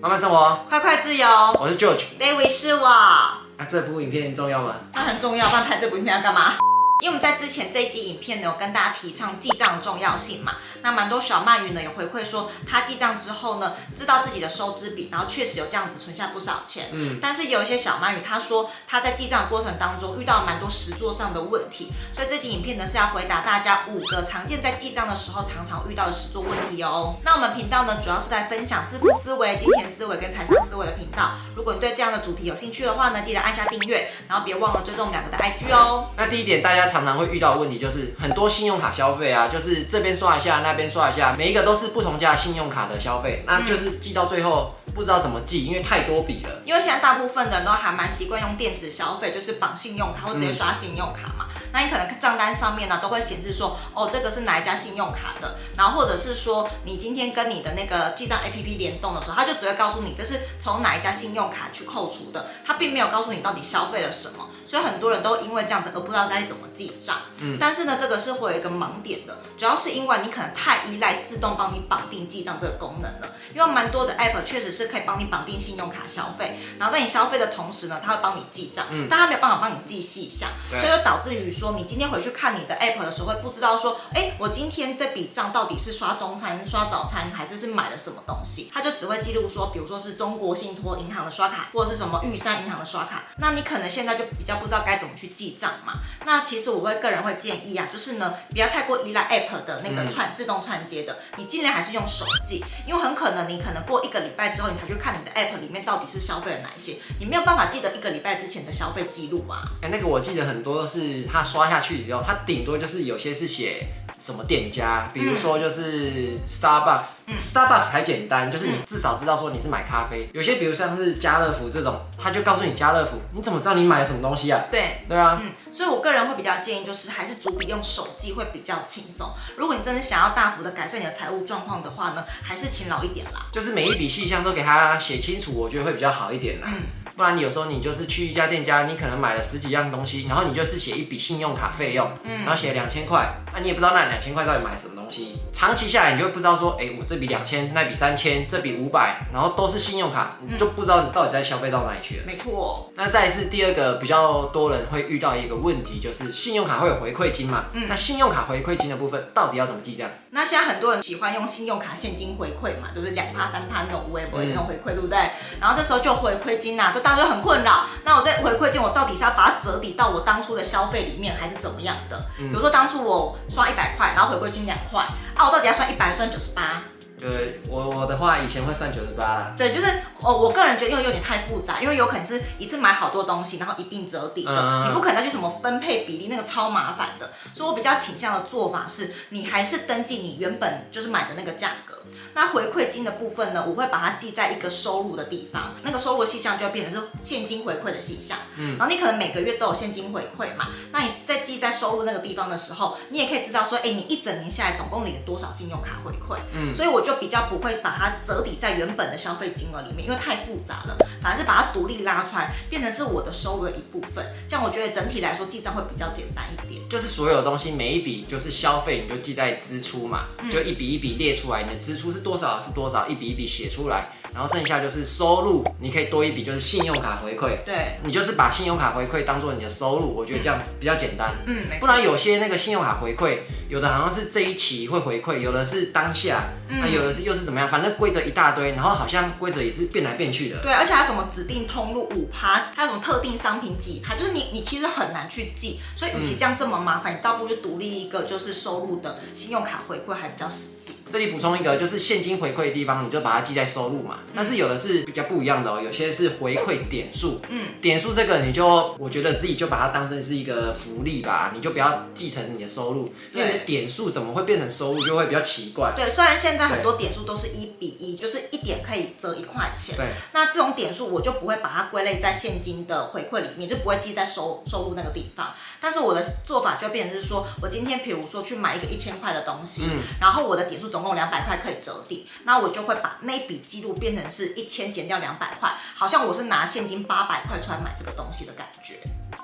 慢慢生活，快快自由。我是 George，David 是我。啊，这部影片重要吗？它很重要，不然拍这部影片要干嘛？因为我们在之前这一集影片呢，有跟大家提倡记账的重要性嘛。那蛮多小鳗鱼呢有回馈说，他记账之后呢，知道自己的收支比，然后确实有这样子存下不少钱。嗯。但是有一些小鳗鱼他说，他在记账的过程当中遇到了蛮多实作上的问题，所以这集影片呢是要回答大家五个常见在记账的时候常常遇到的实作问题哦。那我们频道呢主要是在分享致富思维、金钱思维跟财商思维的频道。如果你对这样的主题有兴趣的话呢，记得按下订阅，然后别忘了追踪我们两个的 IG 哦。那第一点，大家常常会遇到的问题。问题就是很多信用卡消费啊，就是这边刷一下，那边刷一下，每一个都是不同家信用卡的消费，那就是记到最后不知道怎么记，因为太多笔了。因为现在大部分的人都还蛮习惯用电子消费，就是绑信用卡或直接刷信用卡嘛。那你可能账单上面呢都会显示说，哦，这个是哪一家信用卡的，然后或者是说你今天跟你的那个记账 APP 联动的时候，它就只会告诉你这是从哪一家信用卡去扣除的，它并没有告诉你到底消费了什么。所以很多人都因为这样子而不知道该怎么记账。嗯，但是呢，这个是会有一个盲点的，主要是因为你可能太依赖自动帮你绑定记账这个功能了。因为蛮多的 app 确实是可以帮你绑定信用卡消费，然后在你消费的同时呢，它会帮你记账，嗯，但它没有办法帮你记细项，所以就导致于说你今天回去看你的 app 的时候，会不知道说，哎，我今天这笔账到底是刷中餐、刷早餐，还是是买了什么东西？它就只会记录说，比如说是中国信托银行的刷卡，或者是什么玉山银行的刷卡，那你可能现在就比较。不知道该怎么去记账嘛？那其实我会个人会建议啊，就是呢，不要太过依赖 App 的那个串、嗯、自动串接的，你尽量还是用手记，因为很可能你可能过一个礼拜之后，你才去看你的 App 里面到底是消费了哪一些，你没有办法记得一个礼拜之前的消费记录吗。哎、那个我记得很多是他刷下去之后，他顶多就是有些是写。什么店家？比如说就是 Starbucks，嗯，Starbucks 还简单，就是你至少知道说你是买咖啡。有些比如像是家乐福这种，他就告诉你家乐福，你怎么知道你买了什么东西啊？对，对啊，嗯，所以我个人会比较建议，就是还是逐笔用手记会比较轻松。如果你真的想要大幅的改善你的财务状况的话呢，还是勤劳一点啦。就是每一笔细项都给他写清楚，我觉得会比较好一点啦。嗯。不然你有时候你就是去一家店家，你可能买了十几样东西，然后你就是写一笔信用卡费用，嗯，然后写两千块，那你也不知道那两千块到底买了什么东西。长期下来，你就会不知道说，哎、欸，我这笔两千，那笔三千，这笔五百，然后都是信用卡，你就不知道你到底在消费到哪里去了。没错。那再是第二个比较多人会遇到一个问题，就是信用卡会有回馈金嘛？嗯。那信用卡回馈金的部分到底要怎么记账？那现在很多人喜欢用信用卡现金回馈嘛，就是两趴三趴那种微博那种回馈，对不对？然后这时候就回馈金呐、啊，这当然就很困扰。那我这回馈金，我到底是要把它折抵到我当初的消费里面，还是怎么样的？比如说当初我刷一百块，然后回馈金两块，啊，我到底要算一百，算九十八？对，我我的话以前会算九十八啦。对，就是我我个人觉得因为有点太复杂，因为有可能是一次买好多东西，然后一并折抵的，嗯、你不可能再去什么分配比例，那个超麻烦的。所以我比较倾向的做法是，你还是登记你原本就是买的那个价格。那回馈金的部分呢，我会把它记在一个收入的地方，那个收入细项就会变成是现金回馈的细项。嗯，然后你可能每个月都有现金回馈嘛，那你在记在收入那个地方的时候，你也可以知道说，哎，你一整年下来总共领了多少信用卡回馈。嗯，所以我就比较不会把它折抵在原本的消费金额里面，因为太复杂了，反而是把它独立拉出来，变成是我的收入的一部分。这样我觉得整体来说记账会比较简单一点。就是所有东西每一笔就是消费，你就记在支出嘛，就一笔一笔列出来，你的支出是。多少是多少，一笔一笔写出来，然后剩下就是收入，你可以多一笔就是信用卡回馈。对，你就是把信用卡回馈当做你的收入，我觉得这样比较简单。嗯，不然有些那个信用卡回馈，有的好像是这一期会回馈，有的是当下，那、嗯、有的是又是怎么样？反正规则一大堆，然后好像规则也是变来变去的。对，而且还有什么指定通路五趴，还有什么特定商品几趴，就是你你其实很难去记。所以与其这样这么麻烦，你倒不如就独立一个就是收入的信用卡回馈还比较实际。这里补充一个，就是现金回馈的地方，你就把它记在收入嘛。但是有的是比较不一样的哦，有些是回馈点数。嗯，点数这个你就，我觉得自己就把它当成是一个福利吧，你就不要记成你的收入，因为点数怎么会变成收入，就会比较奇怪。对，虽然现在很多点数都是一比一，就是一点可以折一块钱。对，那这种点数我就不会把它归类在现金的回馈里面，就不会记在收收入那个地方。但是我的做法就变成是说，我今天比如说去买一个一千块的东西，嗯，然后我的点数总共两百块可以折抵，那我就会把那笔记录变成是一千减掉两百块，好像我是拿现金八百块出来买这个东西的感觉。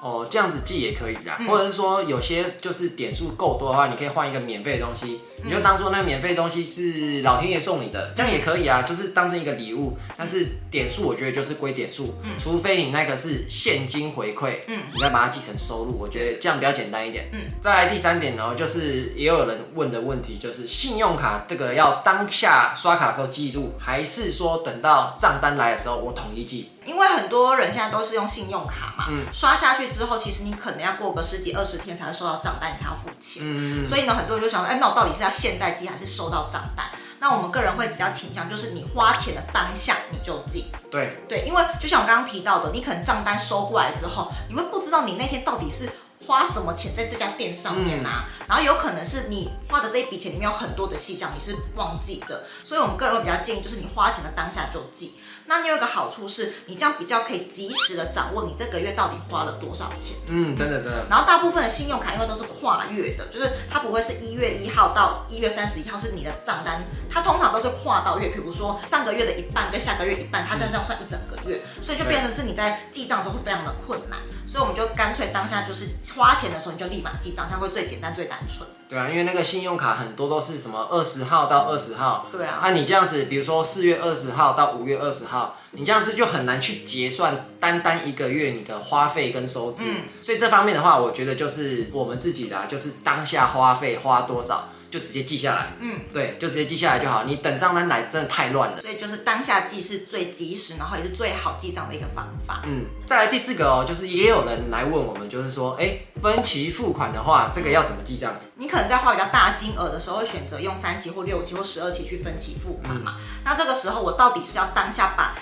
哦，这样子记也可以啦，嗯、或者是说有些就是点数够多的话，你可以换一个免费的东西，嗯、你就当做那免费东西是老天爷送你的，这样也可以啊，就是当成一个礼物。但是点数我觉得就是归点数，嗯、除非你那个是现金回馈，嗯，你再把它记成收入，我觉得这样比较简单一点。嗯，再来第三点呢，就是也有人问的问题，就是信用卡这个要当下刷卡的时候记录，还是说等到账单来的时候我统一记？因为很多人现在都是用信用卡嘛，嗯、刷下去之后，其实你可能要过个十几二十天才会收到账单，你才要付钱。嗯、所以呢，很多人就想说，哎，那我到底是要现在寄还是收到账单？那我们个人会比较倾向，就是你花钱的当下你就寄。对对，因为就像我刚刚提到的，你可能账单收过来之后，你会不知道你那天到底是花什么钱在这家店上面啊，嗯、然后有可能是你花的这一笔钱里面有很多的细项你是忘记的，所以我们个人会比较建议，就是你花钱的当下就记。那你有一个好处是，你这样比较可以及时的掌握你这个月到底花了多少钱。嗯，真的真的。然后大部分的信用卡因为都是跨月的，就是它不会是一月一号到一月三十一号是你的账单，它通常都是跨到月，比如说上个月的一半跟下个月一半，它这样算一整个月，所以就变成是你在记账的时候会非常的困难。所以我们就干脆当下就是花钱的时候你就立马记账，这样会最简单最单纯。对啊，因为那个信用卡很多都是什么二十号到二十号。对啊。那、啊、你这样子，比如说四月二十号到五月二十号，你这样子就很难去结算单单一个月你的花费跟收支。嗯。所以这方面的话，我觉得就是我们自己的、啊，就是当下花费花多少。就直接记下来，嗯，对，就直接记下来就好。你等账单来，真的太乱了。所以就是当下记是最及时，然后也是最好记账的一个方法。嗯，再来第四个哦，就是也有人来问我们，就是说，哎，分期付款的话，这个要怎么记账？你可能在花比较大金额的时候，会选择用三期或六期或十二期去分期付款嘛？嗯、那这个时候，我到底是要当下把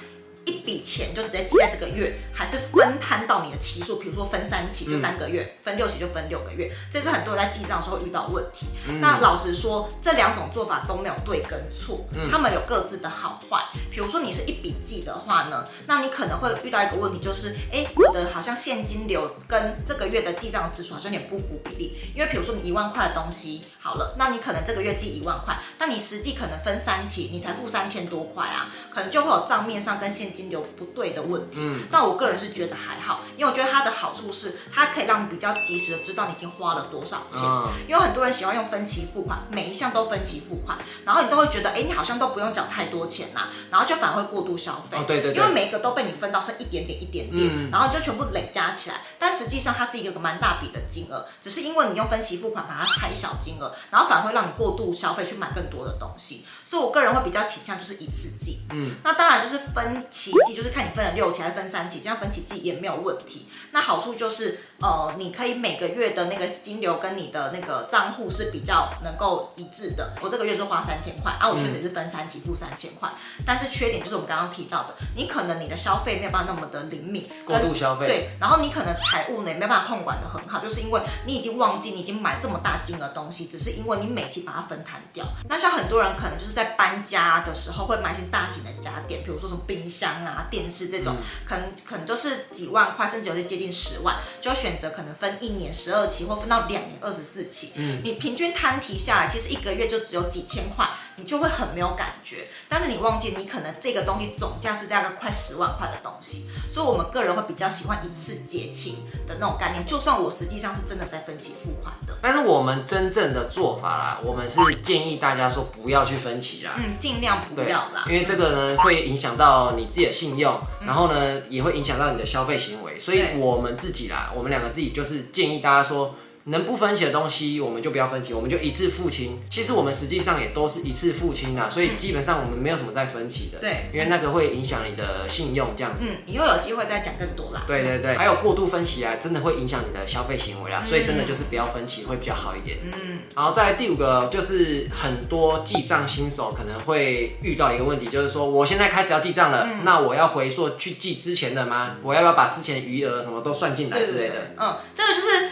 一笔钱就直接记在这个月，还是分摊到你的期数？比如说分三期就三个月，嗯、分六期就分六个月。这是很多人在记账的时候遇到问题。嗯、那老实说，这两种做法都没有对跟错，嗯、他们有各自的好坏。比如说你是一笔记的话呢，那你可能会遇到一个问题，就是哎，我的好像现金流跟这个月的记账支出好像有点不符比例。因为比如说你一万块的东西好了，那你可能这个月记一万块，但你实际可能分三期，你才付三千多块啊，可能就会有账面上跟现金流不对的问题，嗯，但我个人是觉得还好，因为我觉得它的好处是它可以让你比较及时的知道你已经花了多少钱，嗯，因为很多人喜欢用分期付款，每一项都分期付款，然后你都会觉得，哎，你好像都不用缴太多钱呐，啊，然后就反而会过度消费，哦，对对对，因为每一个都被你分到剩一点点一点点，嗯，然后就全部累加起来，但实际上它是一个蛮大笔的金额，只是因为你用分期付款把它拆小金额，然后反而会让你过度消费去买更多的东西，所以我个人会比较倾向就是一次记，嗯，那当然就是分期记，就是看你分了六期还是分三期，这样分期记也没有问题。那好处就是，呃，你可以每个月的那个金流跟你的那个账户是比较能够一致的。我这个月是花三千块，啊，我确实也是分三期付三千块。但是缺点就是我们刚刚提到的，你可能你的消费没有办法那么的灵敏，过度消费。对，然后你可能财务呢也没办法控管的很好，就是因为你已经忘记你已经买这么大金额东西，只是因为你每期把它分摊掉。那像很多人可能就是在搬家的时候会买一些大型的家电，比如说什么冰箱啊、电视这种，嗯、可能可能就是几万块，甚至有些接近十万，就选择可能分一年十二期，或分到两年二十四期。嗯，你平均摊提下来，其实一个月就只有几千块，你就会很没有感觉。但是你忘记，你可能这个东西总价是大概快十万块的东西，所以我们个人会比较喜欢一次结清的那种概念。就算我实际上是真的在分期付款的，但是我们真正的做法啦，我们是建议大家说不要去分期啦，嗯，尽量不要啦，因为这个呢会影响到你自己的信用，然后呢也会影响到你的消费行为，所以我们自己啦，我们两个自己就是建议大家说。能不分期的东西，我们就不要分期，我们就一次付清。其实我们实际上也都是一次付清的，所以基本上我们没有什么再分期的。对，因为那个会影响你的信用，这样子。嗯，以后有机会再讲更多啦。对对对，还有过度分期啊，真的会影响你的消费行为啦，所以真的就是不要分期会比较好一点。嗯，然后再来第五个，就是很多记账新手可能会遇到一个问题，就是说我现在开始要记账了，那我要回溯去记之前的吗？我要不要把之前余额什么都算进来之类的？嗯，这个就是。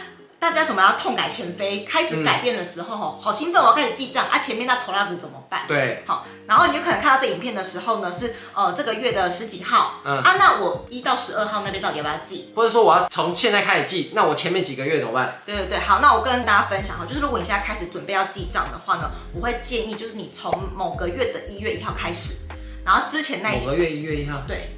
大家什么要痛改前非，开始改变的时候，嗯、好兴奋，我要开始记账啊！前面那头拉库怎么办？对，好，然后你就可能看到这影片的时候呢，是呃这个月的十几号，嗯啊，那我一到十二号那边到底要不要记？或者说我要从现在开始记，那我前面几个月怎么办？对对对，好，那我跟大家分享哈，就是如果你现在开始准备要记账的话呢，我会建议就是你从某个月的一月一号开始，然后之前那些某个月一月一号，对。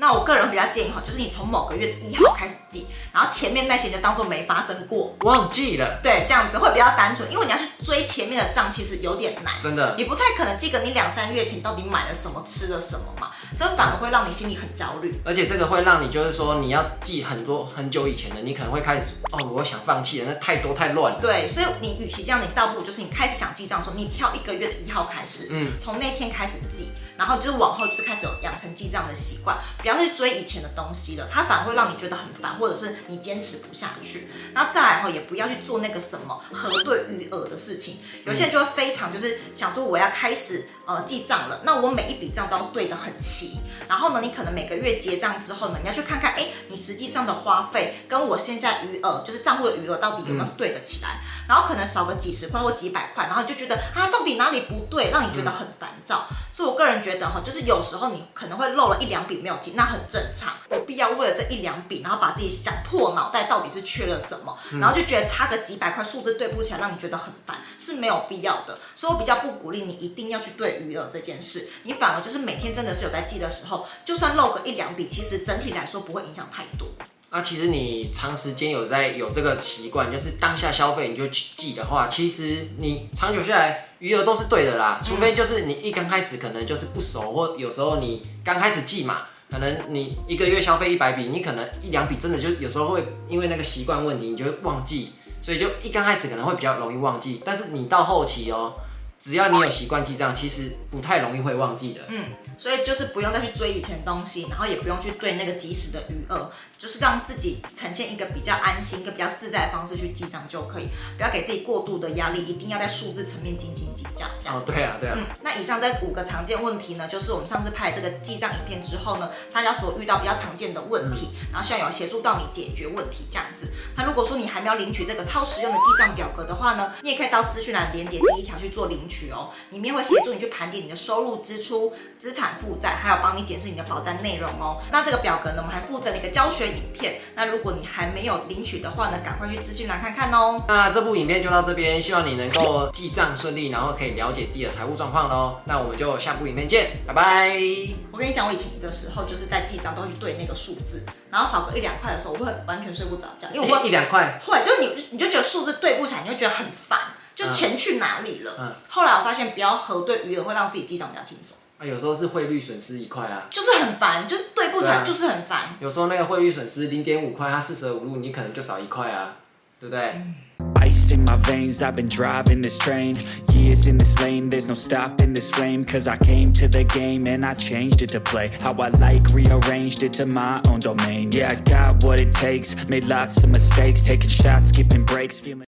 那我个人比较建议哈，就是你从某个月的一号开始记，然后前面那些就当做没发生过，忘记了。对，这样子会比较单纯，因为你要去追前面的账，其实有点难。真的，你不太可能记个你两三月前到底买了什么、吃了什么嘛，这反而会让你心里很焦虑。而且这个会让你就是说你要记很多很久以前的，你可能会开始哦，我想放弃了，那太多太乱了。对，所以你与其这样，你倒不如就是你开始想记账的时候，你挑一个月的一号开始，嗯，从那天开始记。然后就是往后就是开始有养成记账的习惯，不要去追以前的东西了，它反而会让你觉得很烦，或者是你坚持不下去。然后再来哈也不要去做那个什么核对余额的事情，有些人就会非常就是想说我要开始呃记账了，那我每一笔账都要对得很齐。然后呢，你可能每个月结账之后呢，你要去看看，哎，你实际上的花费跟我现在余额就是账户的余额到底有没有是对得起来？然后可能少个几十块或几百块，然后你就觉得啊到底哪里不对，让你觉得很烦躁。所以我个人觉得。觉得哈，就是有时候你可能会漏了一两笔没有记，那很正常，不必要为了这一两笔，然后把自己想破脑袋到底是缺了什么，然后就觉得差个几百块数字对不起来，让你觉得很烦，是没有必要的。所以我比较不鼓励你一定要去对余额这件事，你反而就是每天真的是有在记的时候，就算漏个一两笔，其实整体来说不会影响太多。那其实你长时间有在有这个习惯，就是当下消费你就去记的话，其实你长久下来余额都是对的啦。除非就是你一刚开始可能就是不熟，或有时候你刚开始记嘛，可能你一个月消费一百笔，你可能一两笔真的就有时候会因为那个习惯问题，你就会忘记，所以就一刚开始可能会比较容易忘记。但是你到后期哦。只要你有习惯记账，其实不太容易会忘记的。嗯，所以就是不用再去追以前东西，然后也不用去对那个即时的余额，就是让自己呈现一个比较安心、一个比较自在的方式去记账就可以，不要给自己过度的压力，一定要在数字层面斤斤计较。这样。哦，对啊，对啊。嗯，那以上这五个常见问题呢，就是我们上次拍这个记账影片之后呢，大家所遇到比较常见的问题，嗯、然后希望有协助到你解决问题这样子。那如果说你还没有领取这个超实用的记账表格的话呢，你也可以到资讯栏连接第一条去做领取哦，里面会协助你去盘点你的收入、支出、资产负债，还有帮你检视你的保单内容哦。那这个表格呢，我们还附赠了一个教学影片。那如果你还没有领取的话呢，赶快去资讯栏看看哦。那这部影片就到这边，希望你能够记账顺利，然后可以了解自己的财务状况喽。那我们就下部影片见，拜拜。我跟你讲，我以前一个时候就是在记账都会去对那个数字，然后少个一两块的时候，我会完全睡不着觉，因为我会、欸、一两块，会就是你你就觉得数字对不起来，你就觉得很烦。就钱去哪里了？嗯，后来我发现，不要核对余额会让自己记账比较轻松。啊，有时候是汇率损失一块啊，就是很烦，就是对不起来，就是很烦。啊，有时候那个汇率损失零点五块，它四舍五入，你可能就少一块啊，对不对？嗯